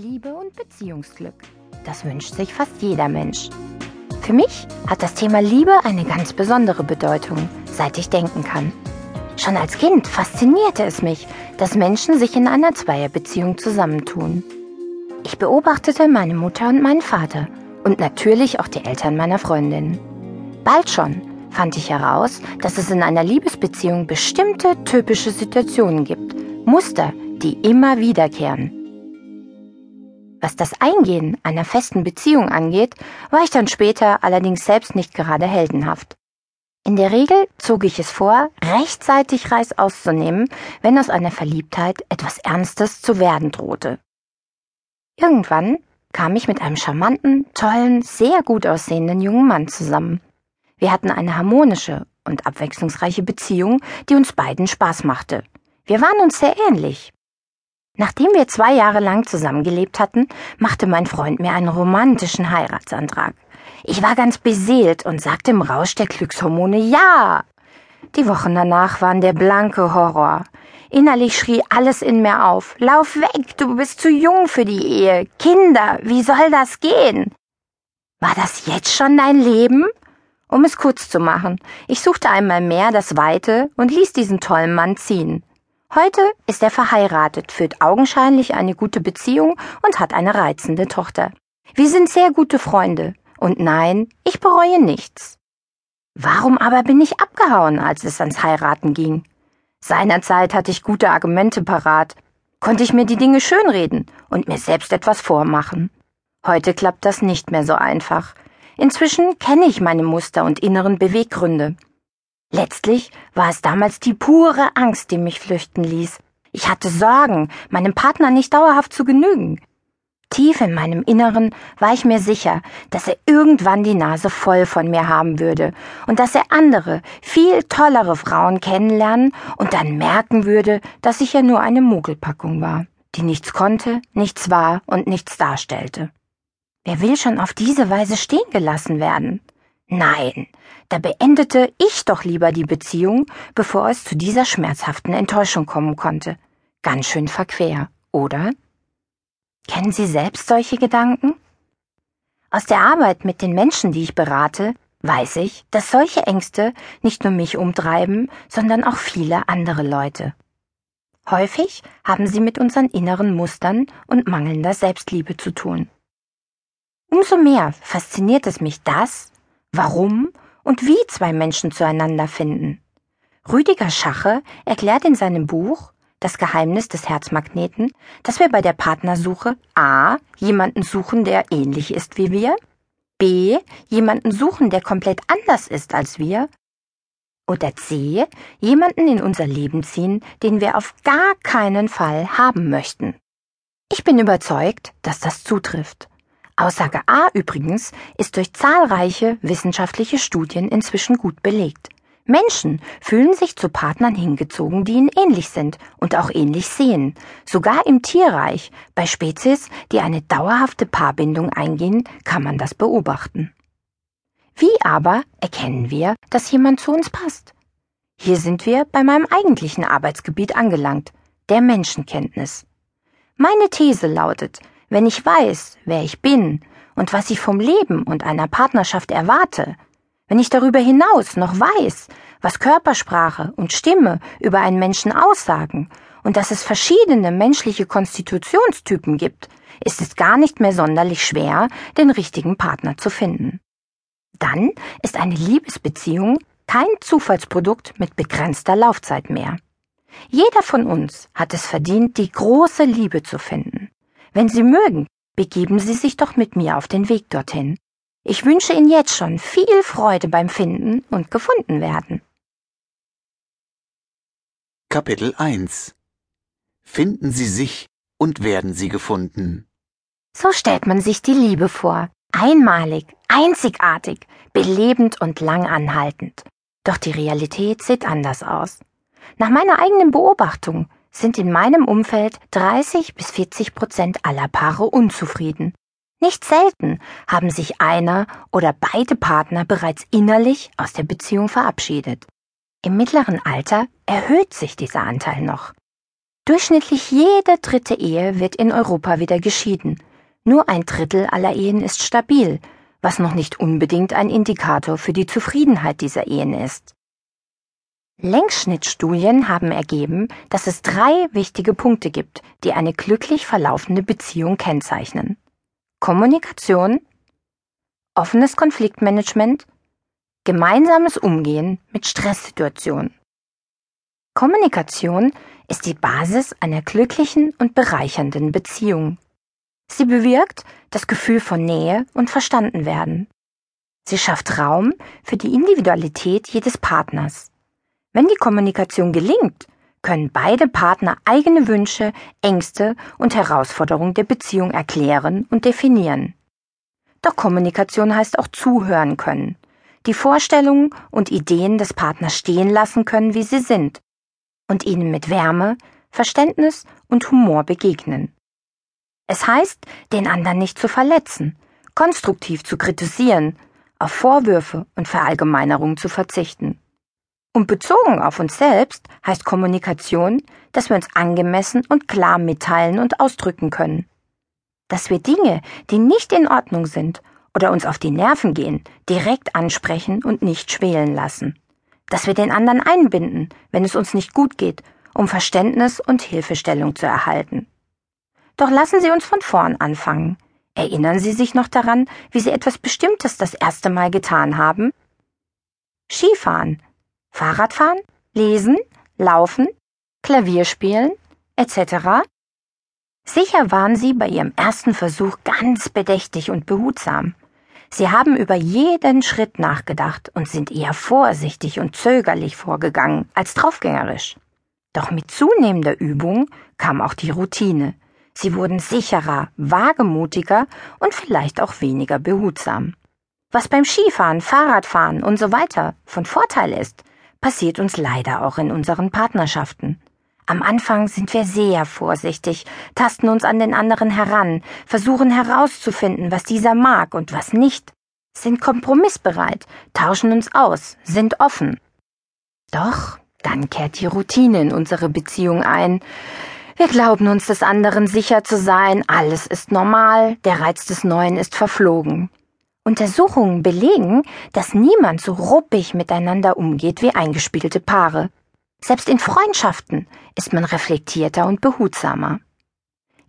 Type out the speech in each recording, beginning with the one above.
Liebe und Beziehungsglück. Das wünscht sich fast jeder Mensch. Für mich hat das Thema Liebe eine ganz besondere Bedeutung, seit ich denken kann. Schon als Kind faszinierte es mich, dass Menschen sich in einer Zweierbeziehung zusammentun. Ich beobachtete meine Mutter und meinen Vater und natürlich auch die Eltern meiner Freundin. Bald schon fand ich heraus, dass es in einer Liebesbeziehung bestimmte typische Situationen gibt, Muster, die immer wiederkehren. Was das Eingehen einer festen Beziehung angeht, war ich dann später allerdings selbst nicht gerade heldenhaft. In der Regel zog ich es vor, rechtzeitig Reis auszunehmen, wenn aus einer Verliebtheit etwas Ernstes zu werden drohte. Irgendwann kam ich mit einem charmanten, tollen, sehr gut aussehenden jungen Mann zusammen. Wir hatten eine harmonische und abwechslungsreiche Beziehung, die uns beiden Spaß machte. Wir waren uns sehr ähnlich. Nachdem wir zwei Jahre lang zusammengelebt hatten, machte mein Freund mir einen romantischen Heiratsantrag. Ich war ganz beseelt und sagte im Rausch der Glückshormone Ja. Die Wochen danach waren der blanke Horror. Innerlich schrie alles in mir auf. Lauf weg, du bist zu jung für die Ehe. Kinder, wie soll das gehen? War das jetzt schon dein Leben? Um es kurz zu machen, ich suchte einmal mehr das Weite und ließ diesen tollen Mann ziehen. Heute ist er verheiratet, führt augenscheinlich eine gute Beziehung und hat eine reizende Tochter. Wir sind sehr gute Freunde. Und nein, ich bereue nichts. Warum aber bin ich abgehauen, als es ans Heiraten ging? Seinerzeit hatte ich gute Argumente parat, konnte ich mir die Dinge schönreden und mir selbst etwas vormachen. Heute klappt das nicht mehr so einfach. Inzwischen kenne ich meine Muster und inneren Beweggründe. Letztlich war es damals die pure Angst, die mich flüchten ließ. Ich hatte Sorgen, meinem Partner nicht dauerhaft zu genügen. Tief in meinem Inneren war ich mir sicher, dass er irgendwann die Nase voll von mir haben würde und dass er andere, viel tollere Frauen kennenlernen und dann merken würde, dass ich ja nur eine Mogelpackung war, die nichts konnte, nichts war und nichts darstellte. Wer will schon auf diese Weise stehen gelassen werden? Nein, da beendete ich doch lieber die Beziehung, bevor es zu dieser schmerzhaften Enttäuschung kommen konnte. Ganz schön verquer, oder? Kennen Sie selbst solche Gedanken? Aus der Arbeit mit den Menschen, die ich berate, weiß ich, dass solche Ängste nicht nur mich umtreiben, sondern auch viele andere Leute. Häufig haben sie mit unseren inneren Mustern und mangelnder Selbstliebe zu tun. Umso mehr fasziniert es mich das, warum und wie zwei Menschen zueinander finden. Rüdiger Schache erklärt in seinem Buch Das Geheimnis des Herzmagneten, dass wir bei der Partnersuche a. jemanden suchen, der ähnlich ist wie wir, b. jemanden suchen, der komplett anders ist als wir, oder c. jemanden in unser Leben ziehen, den wir auf gar keinen Fall haben möchten. Ich bin überzeugt, dass das zutrifft. Aussage A übrigens ist durch zahlreiche wissenschaftliche Studien inzwischen gut belegt. Menschen fühlen sich zu Partnern hingezogen, die ihnen ähnlich sind und auch ähnlich sehen. Sogar im Tierreich, bei Spezies, die eine dauerhafte Paarbindung eingehen, kann man das beobachten. Wie aber erkennen wir, dass jemand zu uns passt? Hier sind wir bei meinem eigentlichen Arbeitsgebiet angelangt, der Menschenkenntnis. Meine These lautet, wenn ich weiß, wer ich bin und was ich vom Leben und einer Partnerschaft erwarte, wenn ich darüber hinaus noch weiß, was Körpersprache und Stimme über einen Menschen aussagen und dass es verschiedene menschliche Konstitutionstypen gibt, ist es gar nicht mehr sonderlich schwer, den richtigen Partner zu finden. Dann ist eine Liebesbeziehung kein Zufallsprodukt mit begrenzter Laufzeit mehr. Jeder von uns hat es verdient, die große Liebe zu finden. Wenn Sie mögen, begeben Sie sich doch mit mir auf den Weg dorthin. Ich wünsche Ihnen jetzt schon viel Freude beim Finden und gefunden werden. Kapitel 1 Finden Sie sich und werden Sie gefunden. So stellt man sich die Liebe vor. Einmalig, einzigartig, belebend und lang anhaltend. Doch die Realität sieht anders aus. Nach meiner eigenen Beobachtung sind in meinem Umfeld 30 bis 40 Prozent aller Paare unzufrieden. Nicht selten haben sich einer oder beide Partner bereits innerlich aus der Beziehung verabschiedet. Im mittleren Alter erhöht sich dieser Anteil noch. Durchschnittlich jede dritte Ehe wird in Europa wieder geschieden. Nur ein Drittel aller Ehen ist stabil, was noch nicht unbedingt ein Indikator für die Zufriedenheit dieser Ehen ist. Längsschnittstudien haben ergeben, dass es drei wichtige Punkte gibt, die eine glücklich verlaufende Beziehung kennzeichnen. Kommunikation, offenes Konfliktmanagement, gemeinsames Umgehen mit Stresssituationen. Kommunikation ist die Basis einer glücklichen und bereichernden Beziehung. Sie bewirkt das Gefühl von Nähe und Verstandenwerden. Sie schafft Raum für die Individualität jedes Partners. Wenn die Kommunikation gelingt, können beide Partner eigene Wünsche, Ängste und Herausforderungen der Beziehung erklären und definieren. Doch Kommunikation heißt auch zuhören können, die Vorstellungen und Ideen des Partners stehen lassen können, wie sie sind, und ihnen mit Wärme, Verständnis und Humor begegnen. Es heißt, den anderen nicht zu verletzen, konstruktiv zu kritisieren, auf Vorwürfe und Verallgemeinerungen zu verzichten. Und bezogen auf uns selbst heißt Kommunikation, dass wir uns angemessen und klar mitteilen und ausdrücken können. Dass wir Dinge, die nicht in Ordnung sind oder uns auf die Nerven gehen, direkt ansprechen und nicht schwelen lassen. Dass wir den anderen einbinden, wenn es uns nicht gut geht, um Verständnis und Hilfestellung zu erhalten. Doch lassen Sie uns von vorn anfangen. Erinnern Sie sich noch daran, wie Sie etwas Bestimmtes das erste Mal getan haben? Skifahren Fahrradfahren, Lesen, Laufen, Klavier spielen, etc. Sicher waren sie bei ihrem ersten Versuch ganz bedächtig und behutsam. Sie haben über jeden Schritt nachgedacht und sind eher vorsichtig und zögerlich vorgegangen als draufgängerisch. Doch mit zunehmender Übung kam auch die Routine. Sie wurden sicherer, wagemutiger und vielleicht auch weniger behutsam. Was beim Skifahren, Fahrradfahren und so weiter von Vorteil ist, passiert uns leider auch in unseren Partnerschaften. Am Anfang sind wir sehr vorsichtig, tasten uns an den anderen heran, versuchen herauszufinden, was dieser mag und was nicht, sind kompromissbereit, tauschen uns aus, sind offen. Doch dann kehrt die Routine in unsere Beziehung ein. Wir glauben uns des anderen sicher zu sein, alles ist normal, der Reiz des Neuen ist verflogen. Untersuchungen belegen, dass niemand so ruppig miteinander umgeht wie eingespielte Paare. Selbst in Freundschaften ist man reflektierter und behutsamer.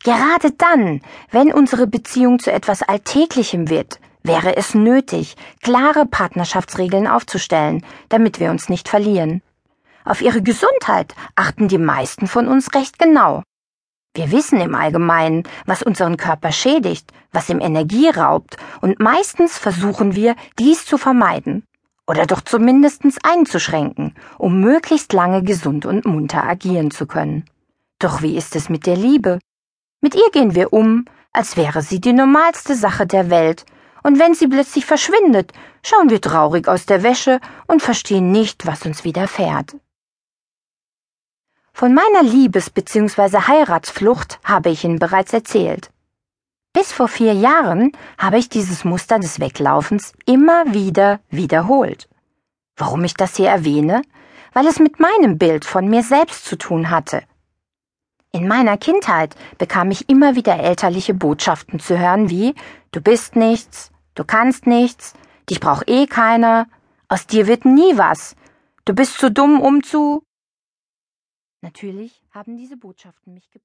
Gerade dann, wenn unsere Beziehung zu etwas Alltäglichem wird, wäre es nötig, klare Partnerschaftsregeln aufzustellen, damit wir uns nicht verlieren. Auf ihre Gesundheit achten die meisten von uns recht genau. Wir wissen im Allgemeinen, was unseren Körper schädigt, was ihm Energie raubt, und meistens versuchen wir, dies zu vermeiden oder doch zumindest einzuschränken, um möglichst lange gesund und munter agieren zu können. Doch wie ist es mit der Liebe? Mit ihr gehen wir um, als wäre sie die normalste Sache der Welt, und wenn sie plötzlich verschwindet, schauen wir traurig aus der Wäsche und verstehen nicht, was uns widerfährt. Von meiner Liebes- bzw. Heiratsflucht habe ich Ihnen bereits erzählt. Bis vor vier Jahren habe ich dieses Muster des Weglaufens immer wieder wiederholt. Warum ich das hier erwähne? Weil es mit meinem Bild von mir selbst zu tun hatte. In meiner Kindheit bekam ich immer wieder elterliche Botschaften zu hören wie Du bist nichts, du kannst nichts, dich braucht eh keiner, aus dir wird nie was, du bist zu dumm, um zu Natürlich haben diese Botschaften mich geprägt.